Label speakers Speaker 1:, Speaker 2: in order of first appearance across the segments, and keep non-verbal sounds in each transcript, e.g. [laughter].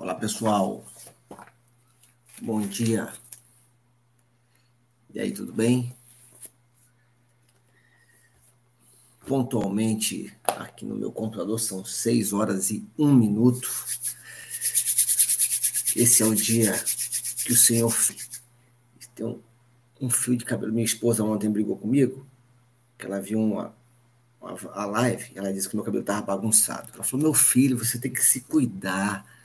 Speaker 1: Olá, pessoal. Bom dia. E aí, tudo bem? Pontualmente, aqui no meu computador, são 6 horas e 1 minuto. Esse é o dia que o Senhor tem um, um fio de cabelo. Minha esposa ontem brigou comigo, que ela viu uma, a live, ela disse que meu cabelo estava bagunçado. Ela falou: Meu filho, você tem que se cuidar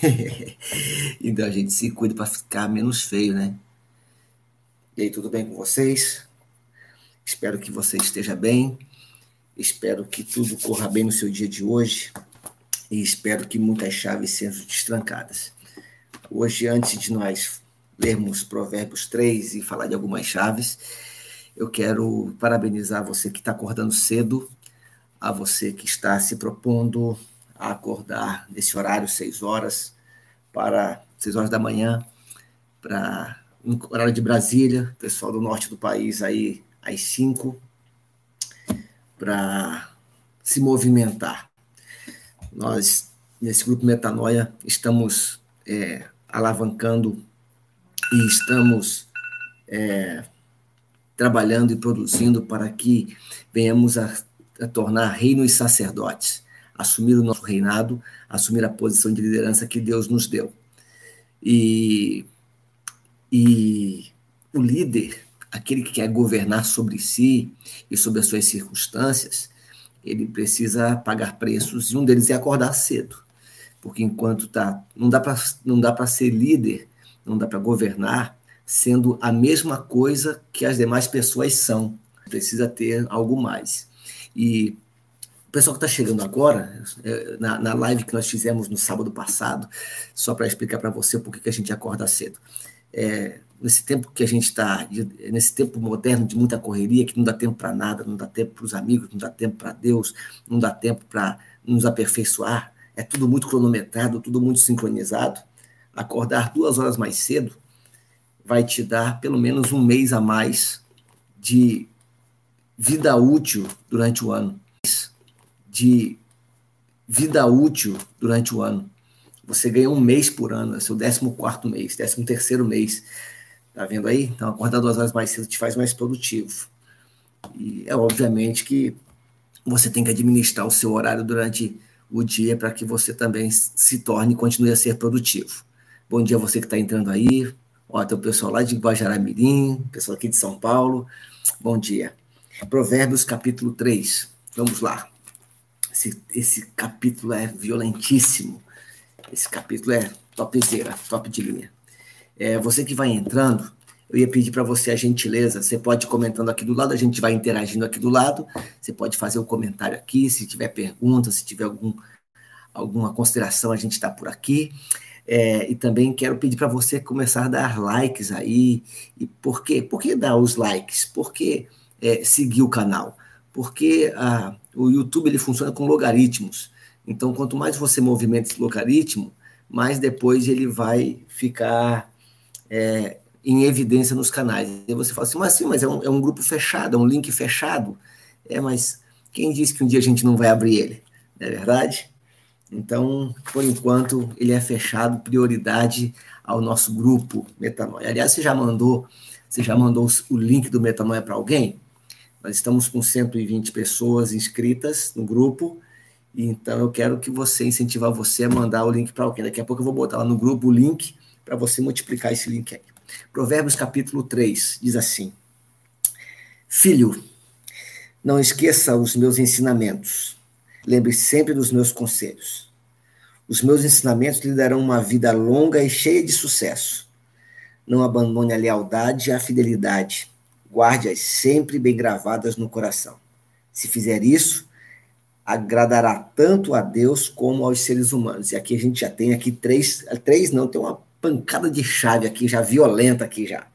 Speaker 1: [laughs] então a gente se cuida para ficar menos feio, né? E aí, tudo bem com vocês? Espero que você esteja bem. Espero que tudo corra bem no seu dia de hoje. E espero que muitas chaves sejam destrancadas. Hoje, antes de nós lermos Provérbios 3 e falar de algumas chaves, eu quero parabenizar você que está acordando cedo, a você que está se propondo a acordar nesse horário, 6 horas, para 6 horas da manhã, para horário de Brasília, pessoal do norte do país aí às 5, para se movimentar. Nós, nesse grupo Metanoia, estamos é, alavancando e estamos é, trabalhando e produzindo para que venhamos a, a tornar reino e sacerdotes assumir o nosso reinado, assumir a posição de liderança que Deus nos deu. E, e o líder, aquele que quer governar sobre si e sobre as suas circunstâncias, ele precisa pagar preços e um deles é acordar cedo. Porque enquanto tá, não dá para não dá para ser líder, não dá para governar sendo a mesma coisa que as demais pessoas são. Precisa ter algo mais. E o pessoal que está chegando agora, é, na, na, live que nós fizemos no sábado passado, só para explicar para você por que a gente acorda cedo. É, nesse tempo que a gente está, nesse tempo moderno de muita correria, que não dá tempo para nada, não dá tempo para os amigos, não dá tempo para Deus, não dá tempo para nos aperfeiçoar, é tudo muito cronometrado, tudo muito sincronizado. Acordar duas horas mais cedo vai te dar pelo menos um mês a mais de vida útil durante o ano de vida útil durante o ano. Você ganha um mês por ano, é seu 14 mês, 13 mês. Tá vendo aí? Então, acordar duas horas mais cedo te faz mais produtivo. E é obviamente que você tem que administrar o seu horário durante o dia para que você também se torne e continue a ser produtivo. Bom dia a você que está entrando aí. Ó, tem o pessoal lá de Guajará-Mirim, pessoal aqui de São Paulo. Bom dia. Provérbios capítulo 3. Vamos lá. Esse, esse capítulo é violentíssimo. Esse capítulo é topzera, top de linha. É, você que vai entrando, eu ia pedir para você a gentileza, você pode comentando aqui do lado, a gente vai interagindo aqui do lado, você pode fazer um comentário aqui, se tiver pergunta, se tiver algum, alguma consideração, a gente está por aqui. É, e também quero pedir para você começar a dar likes aí. E por quê? Por que dar os likes? Por que é, seguir o canal? Porque a, o YouTube ele funciona com logaritmos. Então, quanto mais você movimenta esse logaritmo, mais depois ele vai ficar é, em evidência nos canais. E você fala assim, mas sim, mas é um, é um grupo fechado, é um link fechado. É, mas quem disse que um dia a gente não vai abrir ele? Não é verdade? Então, por enquanto, ele é fechado, prioridade ao nosso grupo Metanoia. Aliás, você já mandou, você já mandou o link do Metanoia para alguém? Nós estamos com 120 pessoas inscritas no grupo, então eu quero que você incentivar você a mandar o link para alguém. Daqui a pouco eu vou botar lá no grupo o link para você multiplicar esse link aí. Provérbios capítulo 3 diz assim: Filho, não esqueça os meus ensinamentos. Lembre sempre dos meus conselhos. Os meus ensinamentos lhe darão uma vida longa e cheia de sucesso. Não abandone a lealdade e a fidelidade guarde-as sempre bem gravadas no coração. Se fizer isso, agradará tanto a Deus como aos seres humanos. E aqui a gente já tem aqui três, três não, tem uma pancada de chave aqui, já violenta aqui já.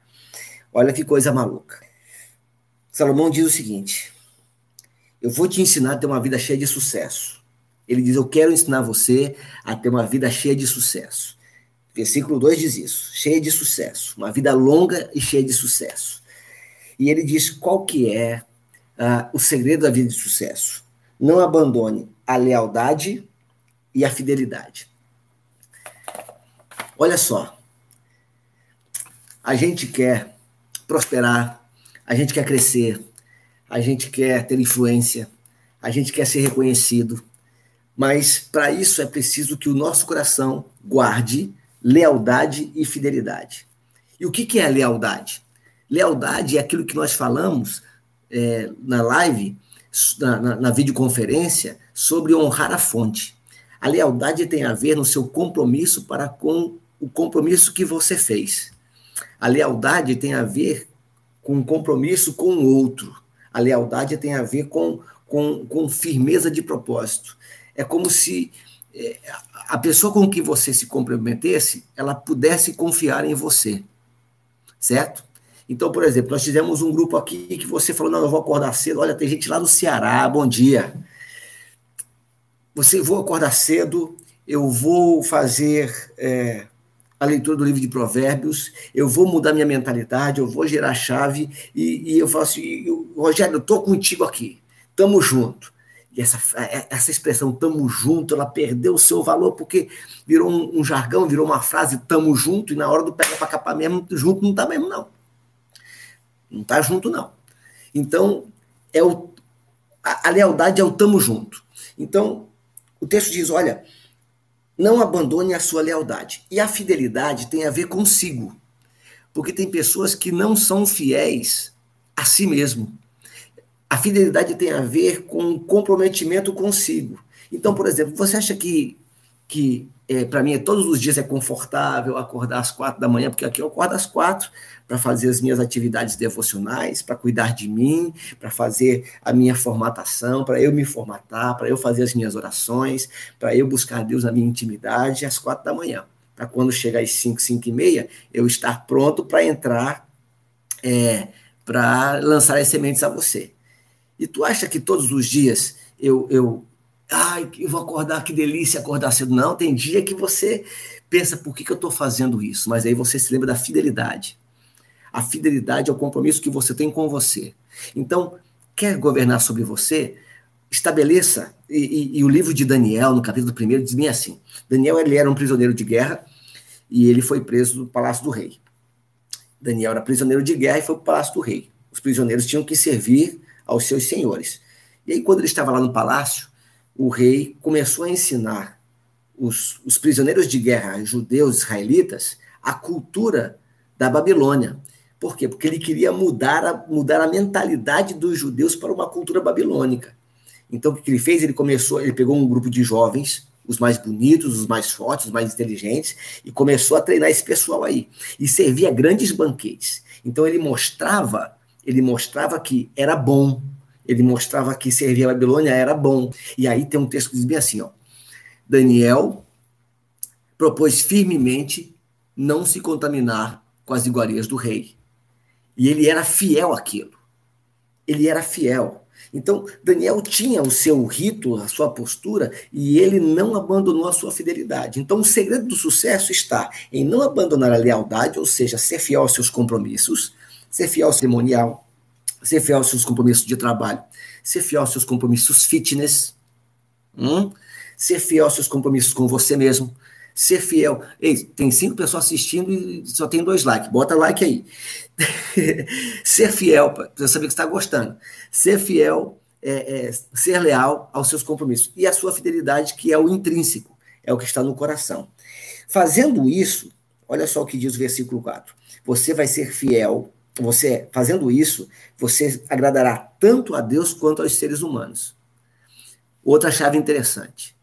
Speaker 1: Olha que coisa maluca. Salomão diz o seguinte: Eu vou te ensinar a ter uma vida cheia de sucesso. Ele diz: Eu quero ensinar você a ter uma vida cheia de sucesso. Versículo 2 diz isso: cheia de sucesso, uma vida longa e cheia de sucesso. E ele diz qual que é uh, o segredo da vida de sucesso. Não abandone a lealdade e a fidelidade. Olha só, a gente quer prosperar, a gente quer crescer, a gente quer ter influência, a gente quer ser reconhecido, mas para isso é preciso que o nosso coração guarde lealdade e fidelidade. E o que, que é lealdade? Lealdade é aquilo que nós falamos é, na live, na, na, na videoconferência, sobre honrar a fonte. A lealdade tem a ver no seu compromisso para com o compromisso que você fez. A lealdade tem a ver com compromisso com o outro. A lealdade tem a ver com, com, com firmeza de propósito. É como se é, a pessoa com que você se comprometesse, ela pudesse confiar em você. Certo? Então, por exemplo, nós fizemos um grupo aqui que você falou: não, eu vou acordar cedo. Olha, tem gente lá do Ceará, bom dia. Você vou acordar cedo, eu vou fazer é, a leitura do livro de Provérbios, eu vou mudar minha mentalidade, eu vou gerar chave, e, e eu falo assim: Rogério, eu estou contigo aqui, tamo junto. E essa, essa expressão tamo junto, ela perdeu o seu valor porque virou um, um jargão, virou uma frase tamo junto, e na hora do pega para capar mesmo, junto não tá mesmo, não. Não tá junto, não. Então, é o, a, a lealdade é o tamo junto. Então, o texto diz: olha, não abandone a sua lealdade. E a fidelidade tem a ver consigo. Porque tem pessoas que não são fiéis a si mesmo. A fidelidade tem a ver com comprometimento consigo. Então, por exemplo, você acha que, que é, para mim, é, todos os dias é confortável acordar às quatro da manhã, porque aqui eu acordo às quatro para fazer as minhas atividades devocionais, para cuidar de mim, para fazer a minha formatação, para eu me formatar, para eu fazer as minhas orações, para eu buscar Deus na minha intimidade às quatro da manhã. Para quando chegar às cinco, cinco e meia, eu estar pronto para entrar, é, para lançar as sementes a você. E tu acha que todos os dias eu, eu ai, eu vou acordar, que delícia acordar cedo. Não, tem dia que você pensa, por que, que eu estou fazendo isso? Mas aí você se lembra da fidelidade. A fidelidade é o compromisso que você tem com você. Então, quer governar sobre você? Estabeleça, e, e, e o livro de Daniel, no capítulo 1, diz bem assim: Daniel ele era um prisioneiro de guerra e ele foi preso no palácio do rei. Daniel era prisioneiro de guerra e foi para o palácio do rei. Os prisioneiros tinham que servir aos seus senhores. E aí, quando ele estava lá no palácio, o rei começou a ensinar os, os prisioneiros de guerra judeus israelitas a cultura da Babilônia. Por quê? Porque ele queria mudar a, mudar a mentalidade dos judeus para uma cultura babilônica. Então, o que ele fez? Ele começou, ele pegou um grupo de jovens, os mais bonitos, os mais fortes, os mais inteligentes, e começou a treinar esse pessoal aí. E servia grandes banquetes. Então, ele mostrava ele mostrava que era bom, ele mostrava que servir a Babilônia era bom. E aí tem um texto que diz bem assim, ó. Daniel propôs firmemente não se contaminar com as iguarias do rei. E ele era fiel àquilo. Ele era fiel. Então, Daniel tinha o seu rito, a sua postura, e ele não abandonou a sua fidelidade. Então, o segredo do sucesso está em não abandonar a lealdade, ou seja, ser fiel aos seus compromissos, ser fiel ao cerimonial, ser fiel aos seus compromissos de trabalho, ser fiel aos seus compromissos fitness, hum? ser fiel aos seus compromissos com você mesmo, ser fiel. Ei, tem cinco pessoas assistindo e só tem dois likes. Bota like aí. [laughs] ser fiel, para saber que está gostando. Ser fiel, é, é, ser leal aos seus compromissos. E a sua fidelidade, que é o intrínseco, é o que está no coração. Fazendo isso, olha só o que diz o versículo 4. Você vai ser fiel você fazendo isso, você agradará tanto a Deus quanto aos seres humanos. Outra chave interessante.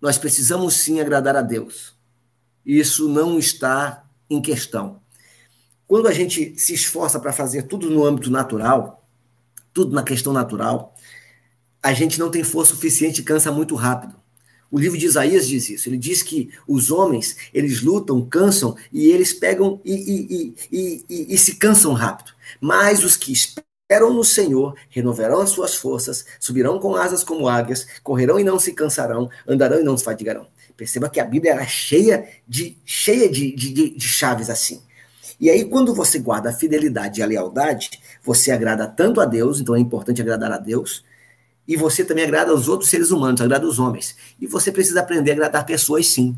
Speaker 1: Nós precisamos sim agradar a Deus. Isso não está em questão. Quando a gente se esforça para fazer tudo no âmbito natural, tudo na questão natural, a gente não tem força suficiente e cansa muito rápido. O livro de Isaías diz isso. Ele diz que os homens, eles lutam, cansam e eles pegam e, e, e, e, se cansam rápido. Mas os que esperam no Senhor renovarão as suas forças, subirão com asas como águias, correrão e não se cansarão, andarão e não se fadigarão. Perceba que a Bíblia era cheia de cheia de, de, de chaves assim. E aí, quando você guarda a fidelidade e a lealdade, você agrada tanto a Deus, então é importante agradar a Deus, e você também agrada aos outros seres humanos, agrada os homens. E você precisa aprender a agradar pessoas, sim.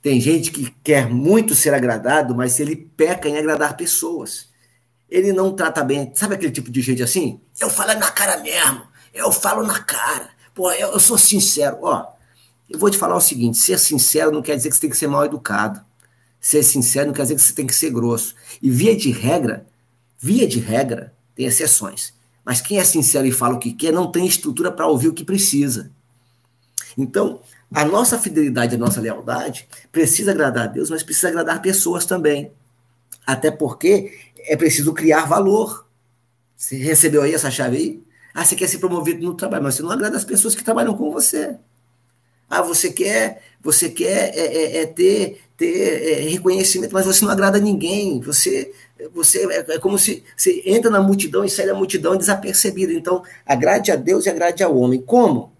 Speaker 1: Tem gente que quer muito ser agradado, mas ele peca em agradar pessoas. Ele não trata bem. Sabe aquele tipo de gente assim? Eu falo na cara mesmo. Eu falo na cara. Pô, eu, eu sou sincero. Ó, eu vou te falar o seguinte: ser sincero não quer dizer que você tem que ser mal educado. Ser sincero não quer dizer que você tem que ser grosso. E via de regra, via de regra, tem exceções. Mas quem é sincero e fala o que quer não tem estrutura para ouvir o que precisa. Então, a nossa fidelidade, a nossa lealdade precisa agradar a Deus, mas precisa agradar pessoas também. Até porque é preciso criar valor. Você recebeu aí essa chave aí? Ah, você quer ser promovido no trabalho, mas você não agrada as pessoas que trabalham com você. Ah, você quer, você quer é, é, é ter, ter é, reconhecimento, mas você não agrada ninguém. Você, você é, é como se você entra na multidão e sai da multidão desapercebido. Então, agrade a Deus e agrade ao homem. Como?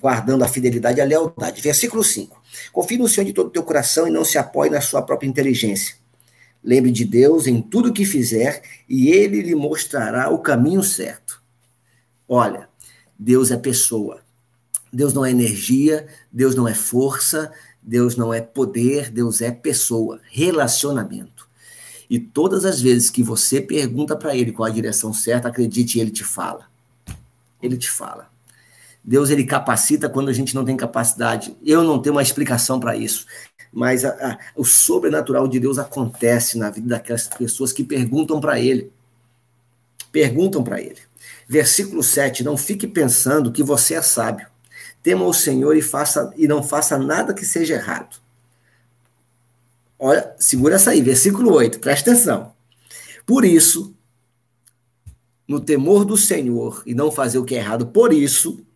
Speaker 1: guardando a fidelidade e a lealdade. Versículo 5. Confie no Senhor de todo o teu coração e não se apoie na sua própria inteligência. Lembre de Deus em tudo que fizer e ele lhe mostrará o caminho certo. Olha, Deus é pessoa. Deus não é energia, Deus não é força, Deus não é poder, Deus é pessoa, relacionamento. E todas as vezes que você pergunta para ele qual a direção certa, acredite, ele te fala. Ele te fala. Deus ele capacita quando a gente não tem capacidade. Eu não tenho uma explicação para isso, mas a, a, o sobrenatural de Deus acontece na vida daquelas pessoas que perguntam para ele. Perguntam para ele. Versículo 7, não fique pensando que você é sábio. Tema o Senhor e faça e não faça nada que seja errado. Olha, segura essa aí, versículo 8, presta atenção. Por isso, no temor do Senhor e não fazer o que é errado, por isso,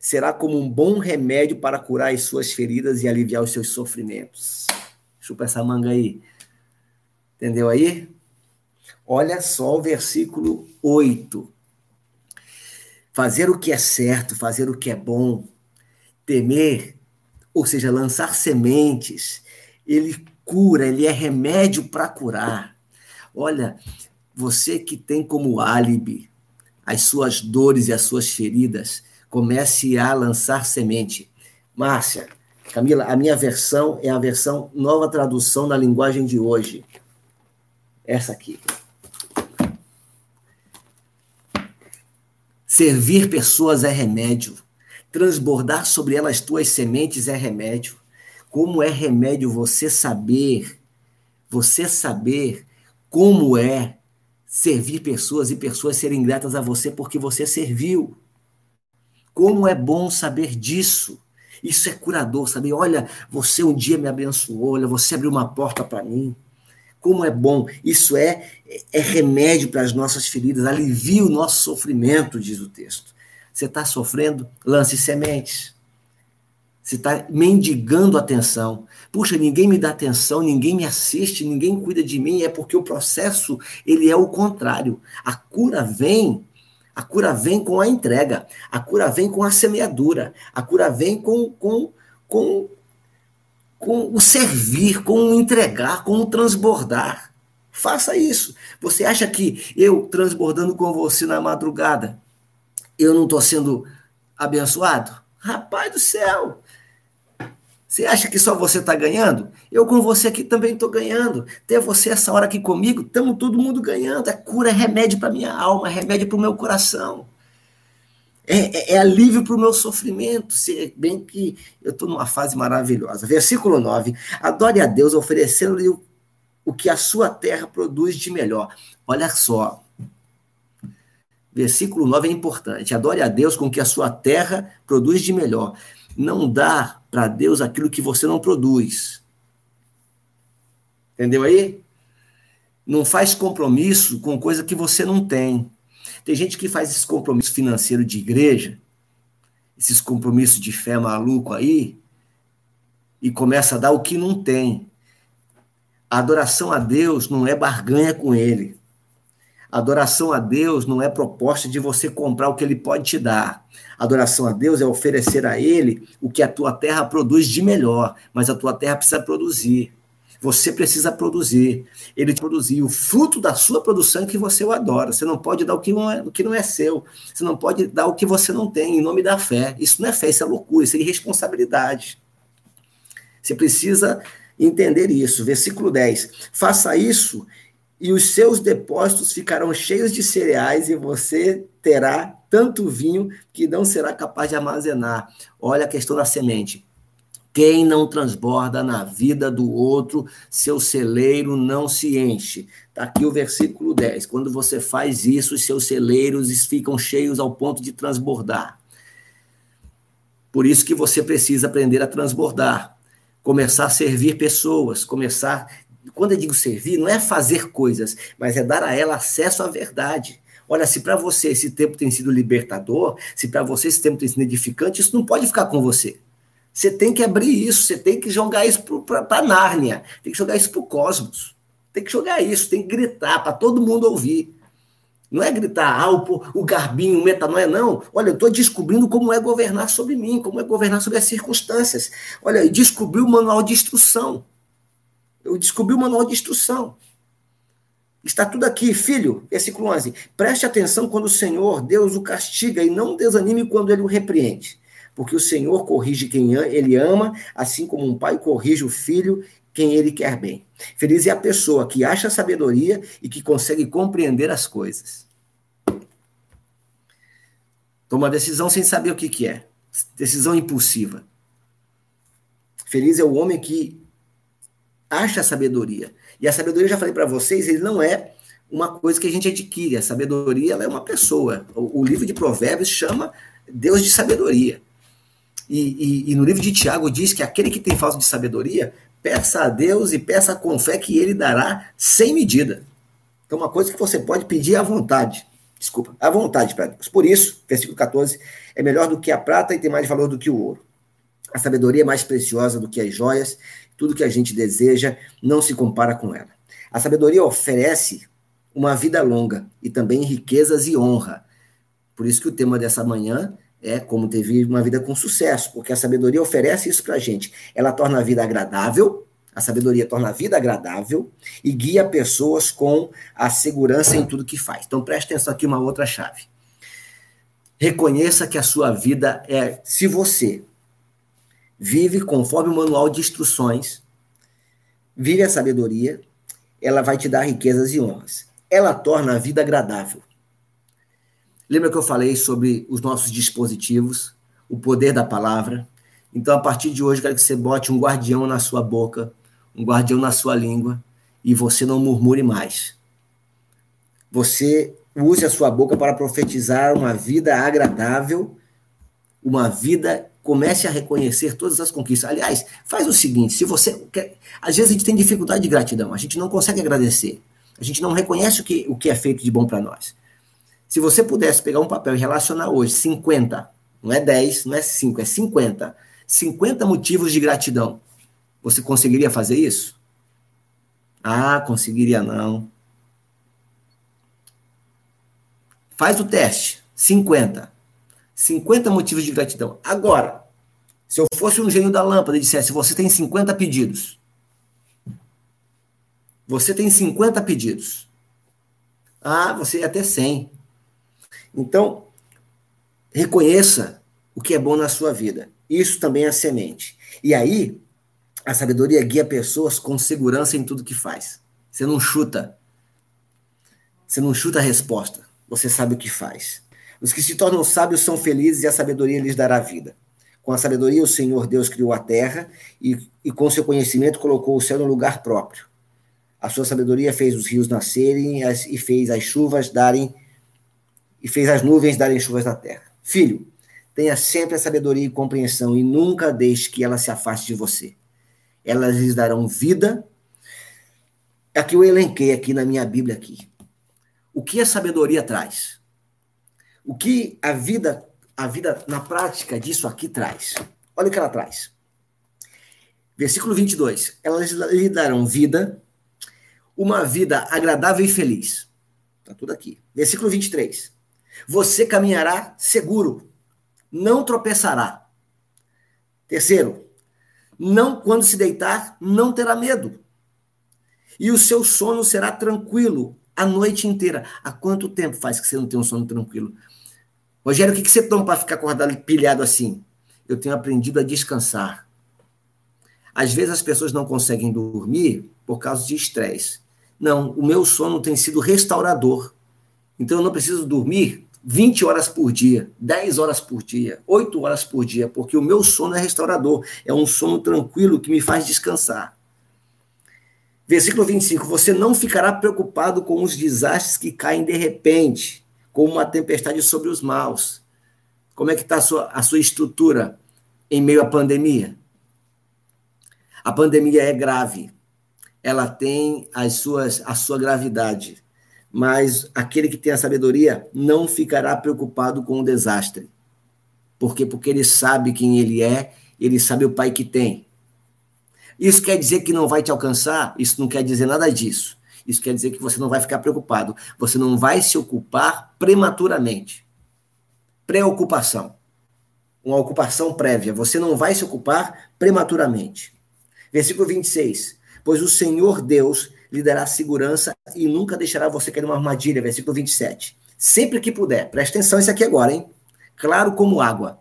Speaker 1: será como um bom remédio para curar as suas feridas e aliviar os seus sofrimentos. Chupa essa manga aí. Entendeu aí? Olha só o versículo 8. Fazer o que é certo, fazer o que é bom, temer, ou seja, lançar sementes, ele cura, ele é remédio para curar. Olha, você que tem como álibi as suas dores e as suas feridas, comece a lançar semente. Márcia, Camila, a minha versão é a versão nova tradução da linguagem de hoje. Essa aqui. Servir pessoas é remédio. Transbordar sobre elas tuas sementes é remédio. Como é remédio você saber, você saber como é servir pessoas e pessoas serem gratas a você porque você serviu. Como é bom saber disso. Isso é curador, saber, olha, você um dia me abençoou, olha, você abriu uma porta para mim. Como é bom. Isso é, é remédio para as nossas feridas, alivia o nosso sofrimento, diz o texto. Você está sofrendo? Lance sementes. Você está mendigando atenção. Puxa, ninguém me dá atenção, ninguém me assiste, ninguém cuida de mim. É porque o processo ele é o contrário. A cura vem a cura vem com a entrega, a cura vem com a semeadura, a cura vem com, com, com, com o servir, com o entregar, com o transbordar. Faça isso. Você acha que eu transbordando com você na madrugada, eu não estou sendo abençoado? Rapaz do céu! Você acha que só você está ganhando? Eu com você aqui também estou ganhando. Ter você essa hora aqui comigo, estamos todo mundo ganhando. É cura, é remédio para minha alma, é remédio para o meu coração. É, é, é alívio para o meu sofrimento. Se bem que eu estou numa fase maravilhosa. Versículo 9. Adore a Deus oferecendo-lhe o, o que a sua terra produz de melhor. Olha só. Versículo 9 é importante. Adore a Deus com o que a sua terra produz de melhor. Não dá para Deus aquilo que você não produz. Entendeu aí? Não faz compromisso com coisa que você não tem. Tem gente que faz esse compromisso financeiro de igreja, esses compromissos de fé maluco aí, e começa a dar o que não tem. A adoração a Deus não é barganha com Ele. Adoração a Deus não é proposta de você comprar o que ele pode te dar. Adoração a Deus é oferecer a ele o que a tua terra produz de melhor, mas a tua terra precisa produzir. Você precisa produzir. Ele produzir o fruto da sua produção que você o adora. Você não pode dar o que não, é, o que não é seu. Você não pode dar o que você não tem em nome da fé. Isso não é fé, isso é loucura, isso é irresponsabilidade. Você precisa entender isso. Versículo 10. Faça isso e os seus depósitos ficarão cheios de cereais e você terá tanto vinho que não será capaz de armazenar. Olha a questão da semente. Quem não transborda na vida do outro, seu celeiro não se enche. Está aqui o versículo 10. Quando você faz isso, os seus celeiros ficam cheios ao ponto de transbordar. Por isso que você precisa aprender a transbordar, começar a servir pessoas, começar. Quando eu digo servir, não é fazer coisas, mas é dar a ela acesso à verdade. Olha, se para você esse tempo tem sido libertador, se para você esse tempo tem sido edificante, isso não pode ficar com você. Você tem que abrir isso, você tem que jogar isso para Nárnia, tem que jogar isso para o cosmos. Tem que jogar isso, tem que gritar para todo mundo ouvir. Não é gritar, ah, o, o garbinho, o metanoia, não. Olha, eu estou descobrindo como é governar sobre mim, como é governar sobre as circunstâncias. Olha, descobri o manual de instrução. Eu descobri o manual de instrução. Está tudo aqui, filho, versículo 11. Preste atenção quando o Senhor, Deus, o castiga e não desanime quando ele o repreende porque o Senhor corrige quem ele ama, assim como um pai corrige o filho quem ele quer bem. Feliz é a pessoa que acha sabedoria e que consegue compreender as coisas. Toma decisão sem saber o que, que é. Decisão impulsiva. Feliz é o homem que acha sabedoria. E a sabedoria, eu já falei para vocês, ele não é uma coisa que a gente adquire. A sabedoria ela é uma pessoa. O, o livro de Provérbios chama Deus de sabedoria. E, e, e, no livro de Tiago diz que aquele que tem falta de sabedoria, peça a Deus e peça com fé que ele dará sem medida. Então, uma coisa que você pode pedir à vontade. Desculpa, à vontade para Deus. Por isso, versículo 14, é melhor do que a prata e tem mais valor do que o ouro. A sabedoria é mais preciosa do que as joias, tudo que a gente deseja não se compara com ela. A sabedoria oferece uma vida longa e também riquezas e honra. Por isso que o tema dessa manhã é como teve uma vida com sucesso, porque a sabedoria oferece isso para a gente. Ela torna a vida agradável, a sabedoria torna a vida agradável e guia pessoas com a segurança em tudo que faz. Então preste atenção aqui uma outra chave. Reconheça que a sua vida é, se você vive conforme o manual de instruções, vive a sabedoria, ela vai te dar riquezas e honras. Ela torna a vida agradável. Lembra que eu falei sobre os nossos dispositivos, o poder da palavra? Então, a partir de hoje, quero que você bote um guardião na sua boca, um guardião na sua língua, e você não murmure mais. Você use a sua boca para profetizar uma vida agradável, uma vida comece a reconhecer todas as conquistas. Aliás, faz o seguinte: se você quer, às vezes a gente tem dificuldade de gratidão, a gente não consegue agradecer, a gente não reconhece o que, o que é feito de bom para nós. Se você pudesse pegar um papel e relacionar hoje 50, não é 10, não é 5, é 50, 50 motivos de gratidão, você conseguiria fazer isso? Ah, conseguiria não. Faz o teste. 50. 50 motivos de gratidão. Agora, se eu fosse um gênio da lâmpada e dissesse, você tem 50 pedidos. Você tem 50 pedidos. Ah, você ia ter 100. Então, reconheça o que é bom na sua vida. Isso também é semente. E aí, a sabedoria guia pessoas com segurança em tudo que faz. Você não chuta. Você não chuta a resposta. Você sabe o que faz. Os que se tornam sábios são felizes e a sabedoria lhes dará vida. Com a sabedoria, o Senhor Deus criou a terra e, e com seu conhecimento colocou o céu no lugar próprio. A sua sabedoria fez os rios nascerem e fez as chuvas darem e fez as nuvens darem chuvas na terra. Filho, tenha sempre a sabedoria e compreensão e nunca deixe que ela se afaste de você. Elas lhes darão vida. Aqui eu elenquei aqui na minha Bíblia aqui. O que a sabedoria traz? O que a vida, a vida na prática disso aqui traz? Olha o que ela traz. Versículo 22. Elas lhe darão vida, uma vida agradável e feliz. Está tudo aqui. Versículo 23. Você caminhará seguro, não tropeçará. Terceiro, não quando se deitar, não terá medo. E o seu sono será tranquilo a noite inteira. Há quanto tempo faz que você não tem um sono tranquilo? Rogério, o que você toma para ficar acordado pilhado assim? Eu tenho aprendido a descansar. Às vezes as pessoas não conseguem dormir por causa de estresse. Não, o meu sono tem sido restaurador. Então eu não preciso dormir 20 horas por dia, 10 horas por dia, 8 horas por dia, porque o meu sono é restaurador. É um sono tranquilo que me faz descansar. Versículo 25: Você não ficará preocupado com os desastres que caem de repente, como uma tempestade sobre os maus. Como é que está a sua, a sua estrutura em meio à pandemia? A pandemia é grave. Ela tem as suas, a sua gravidade. Mas aquele que tem a sabedoria não ficará preocupado com o desastre. Por quê? Porque ele sabe quem ele é, ele sabe o pai que tem. Isso quer dizer que não vai te alcançar? Isso não quer dizer nada disso. Isso quer dizer que você não vai ficar preocupado. Você não vai se ocupar prematuramente. Preocupação. Uma ocupação prévia. Você não vai se ocupar prematuramente. Versículo 26. Pois o Senhor Deus lhe dará segurança e nunca deixará você cair numa armadilha. Versículo 27. Sempre que puder. Presta atenção isso aqui agora, hein? Claro como água.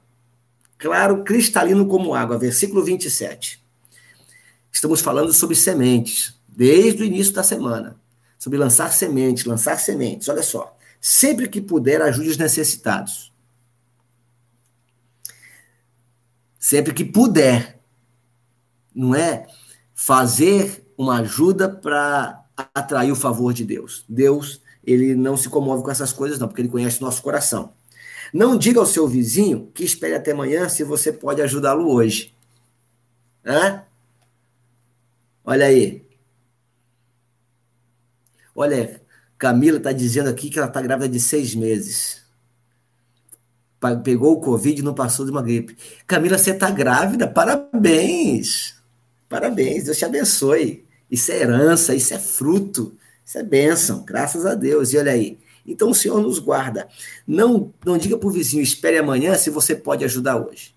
Speaker 1: Claro, cristalino como água. Versículo 27. Estamos falando sobre sementes, desde o início da semana. Sobre lançar sementes, lançar sementes. Olha só. Sempre que puder, ajude os necessitados. Sempre que puder. Não é fazer uma ajuda para atrair o favor de Deus. Deus, ele não se comove com essas coisas, não, porque ele conhece o nosso coração. Não diga ao seu vizinho que espere até amanhã se você pode ajudá-lo hoje. Hã? Olha aí. Olha, Camila está dizendo aqui que ela está grávida de seis meses. Pegou o Covid e não passou de uma gripe. Camila, você está grávida? Parabéns! Parabéns, Deus te abençoe. Isso é herança, isso é fruto, isso é bênção, graças a Deus. E olha aí. Então o Senhor nos guarda. Não, não diga para o vizinho, espere amanhã se você pode ajudar hoje.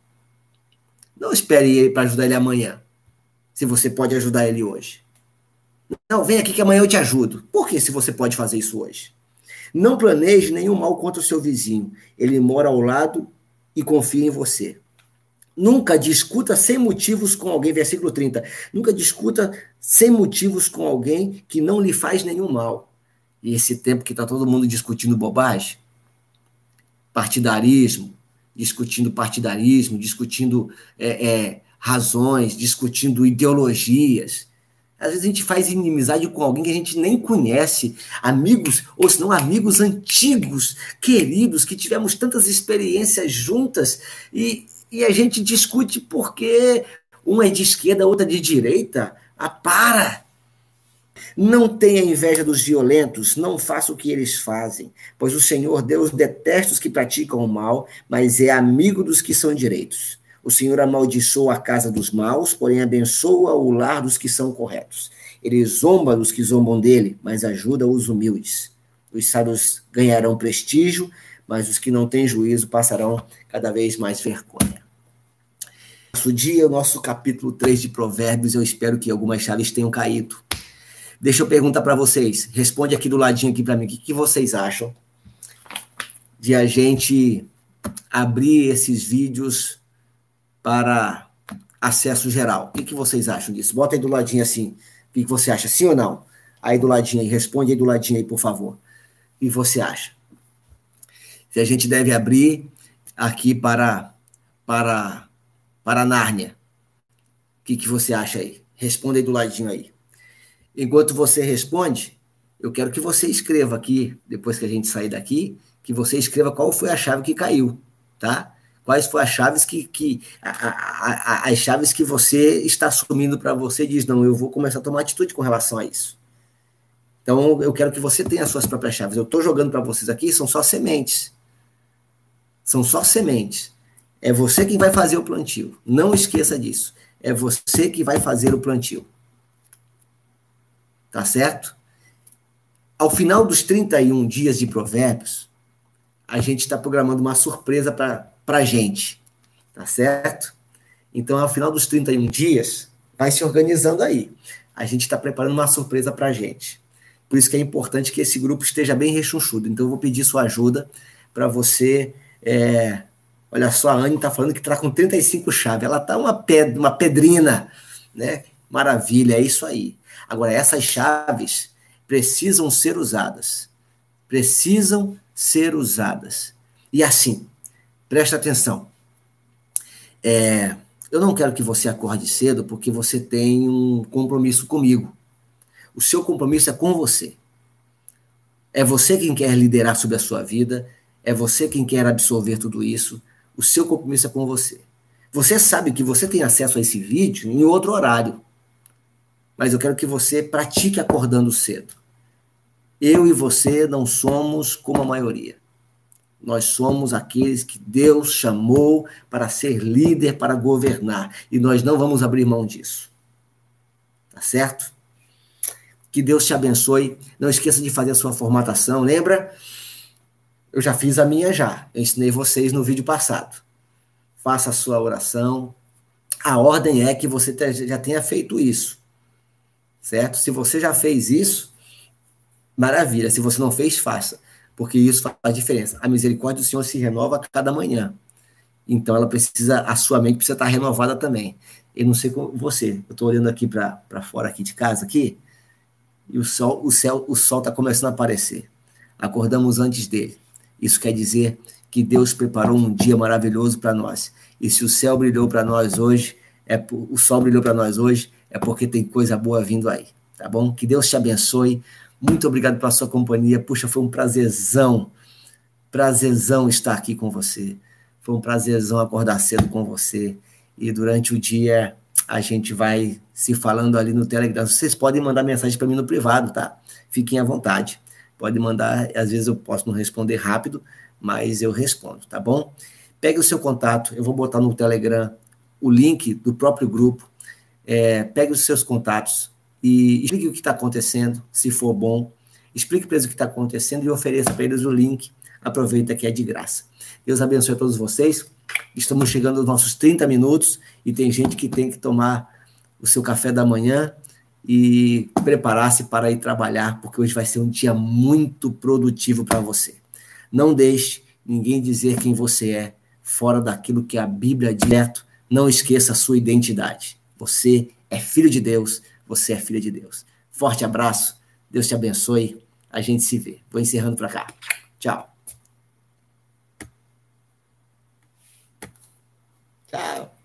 Speaker 1: Não espere ele para ajudar ele amanhã se você pode ajudar ele hoje. Não, vem aqui que amanhã eu te ajudo. Por que se você pode fazer isso hoje? Não planeje nenhum mal contra o seu vizinho. Ele mora ao lado e confia em você. Nunca discuta sem motivos com alguém, versículo 30. Nunca discuta sem motivos com alguém que não lhe faz nenhum mal. E esse tempo que está todo mundo discutindo bobagem, partidarismo, discutindo partidarismo, discutindo é, é, razões, discutindo ideologias. Às vezes a gente faz inimizade com alguém que a gente nem conhece, amigos, ou se não amigos antigos, queridos, que tivemos tantas experiências juntas e, e a gente discute porque uma é de esquerda, outra de direita. Ah, para! Não tenha inveja dos violentos, não faça o que eles fazem, pois o Senhor Deus detesta os que praticam o mal, mas é amigo dos que são direitos. O Senhor amaldiçoa a casa dos maus, porém abençoa o lar dos que são corretos. Ele zomba dos que zombam dele, mas ajuda os humildes. Os sábios ganharão prestígio, mas os que não têm juízo passarão cada vez mais vergonha. Nosso dia, o nosso capítulo 3 de Provérbios, eu espero que algumas chaves tenham caído. Deixa eu perguntar para vocês, responde aqui do ladinho aqui para mim, o que, que vocês acham de a gente abrir esses vídeos para acesso geral. O que, que vocês acham disso? Bota aí do ladinho assim. O que, que você acha? Sim ou não? Aí do ladinho aí, responde aí do ladinho aí, por favor. O que você acha? Se a gente deve abrir aqui para para para Nárnia. O que, que você acha aí? Responde aí do ladinho aí. Enquanto você responde, eu quero que você escreva aqui, depois que a gente sair daqui, que você escreva qual foi a chave que caiu, tá? Quais foram as chaves que, que a, a, a, as chaves que você está assumindo para você diz não eu vou começar a tomar atitude com relação a isso. Então eu quero que você tenha as suas próprias chaves. Eu estou jogando para vocês aqui são só sementes. São só sementes. É você quem vai fazer o plantio. Não esqueça disso. É você que vai fazer o plantio. Tá certo? Ao final dos 31 dias de provérbios a gente está programando uma surpresa para para a gente, tá certo? Então, ao final dos 31 dias, vai se organizando aí. A gente está preparando uma surpresa para a gente. Por isso que é importante que esse grupo esteja bem rechonchudo. Então, eu vou pedir sua ajuda para você. É... Olha só, a Anne está falando que está com 35 chaves. Ela está uma, ped uma pedrina. né? Maravilha, é isso aí. Agora, essas chaves precisam ser usadas. Precisam ser usadas. E assim, presta atenção. É, eu não quero que você acorde cedo porque você tem um compromisso comigo. O seu compromisso é com você. É você quem quer liderar sobre a sua vida, é você quem quer absorver tudo isso. O seu compromisso é com você. Você sabe que você tem acesso a esse vídeo em outro horário. Mas eu quero que você pratique acordando cedo. Eu e você não somos como a maioria. Nós somos aqueles que Deus chamou para ser líder, para governar. E nós não vamos abrir mão disso. Tá certo? Que Deus te abençoe. Não esqueça de fazer a sua formatação. Lembra? Eu já fiz a minha já. Eu ensinei vocês no vídeo passado. Faça a sua oração. A ordem é que você já tenha feito isso. Certo? Se você já fez isso, maravilha. Se você não fez, faça. Porque isso faz diferença. A misericórdia do Senhor se renova a cada manhã. Então ela precisa, a sua mente precisa estar renovada também. Eu não sei com você. Eu estou olhando aqui para fora aqui de casa aqui e o sol, o céu, o sol está começando a aparecer. Acordamos antes dele. Isso quer dizer que Deus preparou um dia maravilhoso para nós. E se o céu brilhou para nós hoje, é o sol brilhou para nós hoje, é porque tem coisa boa vindo aí, tá bom? Que Deus te abençoe. Muito obrigado pela sua companhia. Puxa, foi um prazerzão, prazerzão estar aqui com você. Foi um prazerzão acordar cedo com você. E durante o dia a gente vai se falando ali no Telegram. Vocês podem mandar mensagem para mim no privado, tá? Fiquem à vontade. Pode mandar, às vezes eu posso não responder rápido, mas eu respondo, tá bom? Pegue o seu contato, eu vou botar no Telegram o link do próprio grupo. É, pegue os seus contatos e explique o que está acontecendo, se for bom. Explique para eles o que está acontecendo e ofereça para eles o link. Aproveita que é de graça. Deus abençoe a todos vocês. Estamos chegando aos nossos 30 minutos e tem gente que tem que tomar o seu café da manhã e preparar-se para ir trabalhar, porque hoje vai ser um dia muito produtivo para você. Não deixe ninguém dizer quem você é fora daquilo que a Bíblia diz. Não esqueça a sua identidade. Você é filho de Deus, você é filha de Deus. Forte abraço, Deus te abençoe. A gente se vê. Vou encerrando para cá. Tchau. Tchau.